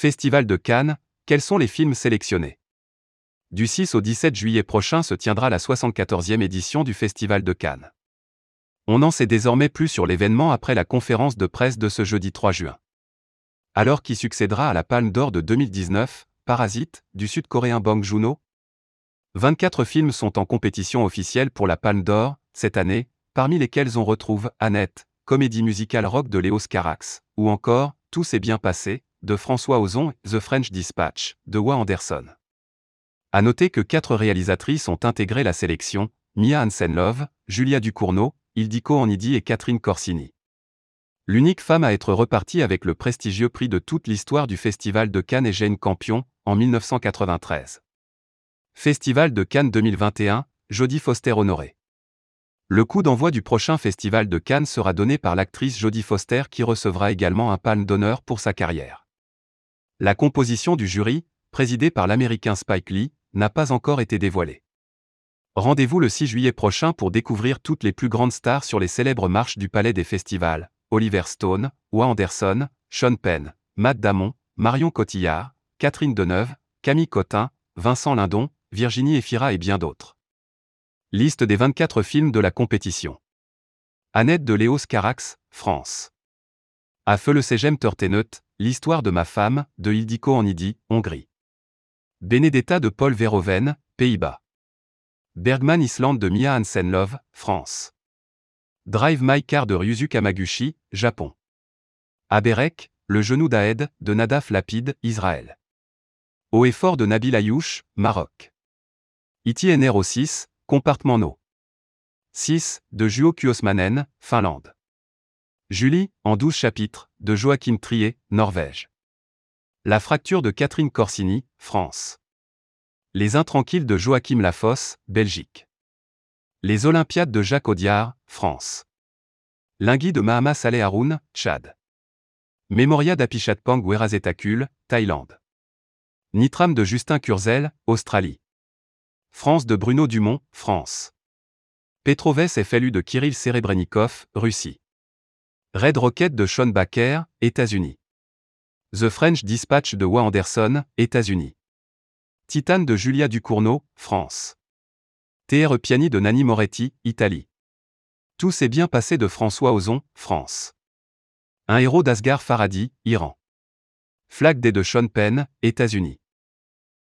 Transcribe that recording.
Festival de Cannes, quels sont les films sélectionnés? Du 6 au 17 juillet prochain se tiendra la 74e édition du Festival de Cannes. On n'en sait désormais plus sur l'événement après la conférence de presse de ce jeudi 3 juin. Alors qui succédera à la Palme d'Or de 2019, Parasite, du sud-coréen Bong Joon-ho? 24 films sont en compétition officielle pour la Palme d'Or, cette année, parmi lesquels on retrouve Annette, comédie musicale rock de Léos Carax, ou encore Tout s'est bien passé, de François Ozon, The French Dispatch, de Wa Anderson. À noter que quatre réalisatrices ont intégré la sélection, Mia Hansen-Love, Julia Ducournau, Ildiko Anidi et Catherine Corsini. L'unique femme à être repartie avec le prestigieux prix de toute l'histoire du Festival de Cannes est Jane Campion, en 1993. Festival de Cannes 2021, Jodie Foster honorée. Le coup d'envoi du prochain Festival de Cannes sera donné par l'actrice Jodie Foster qui recevra également un palme d'honneur pour sa carrière. La composition du jury, présidée par l'américain Spike Lee, n'a pas encore été dévoilée. Rendez-vous le 6 juillet prochain pour découvrir toutes les plus grandes stars sur les célèbres marches du Palais des Festivals, Oliver Stone, Wa Anderson, Sean Penn, Matt Damon, Marion Cotillard, Catherine Deneuve, Camille Cotin, Vincent Lindon, Virginie Efira et bien d'autres. Liste des 24 films de la compétition. Annette de Léos Carax, France. À feu le Ségem Turteneut, L'histoire de ma femme, de Ildiko Anidi, Hongrie. Benedetta de Paul Verhoeven, Pays-Bas. Bergman Island de Mia Hansen-Love, France. Drive My Car de Ryuzu Kamaguchi, Japon. Aberek, Le genou d'Aed, de Nadaf Lapide, Israël. Au effort de Nabil Ayouch, Maroc. ITNRO 6, Compartment No. 6, de Juho Kuosmanen, Finlande. Julie, en 12 chapitres, de Joachim Trier, Norvège. La fracture de Catherine Corsini, France. Les Intranquilles de Joachim Lafosse, Belgique. Les Olympiades de Jacques Audiard, France. Lingui de Mahama Saleh Haroun, Tchad. Mémoria d'Apichatpang Werazetakul, Thaïlande. Nitram de Justin Curzel, Australie. France de Bruno Dumont, France. Petroves et de Kirill Serebrennikov, Russie. Red Rocket de Sean Baker, États-Unis. The French Dispatch de Wa Anderson, États-Unis. Titan de Julia Ducournau, France. TR Piani de Nani Moretti, Italie. Tout s'est bien passé de François Ozon, France. Un héros d'Asghar Faradi, Iran. Flag Day de Sean Penn, États-Unis.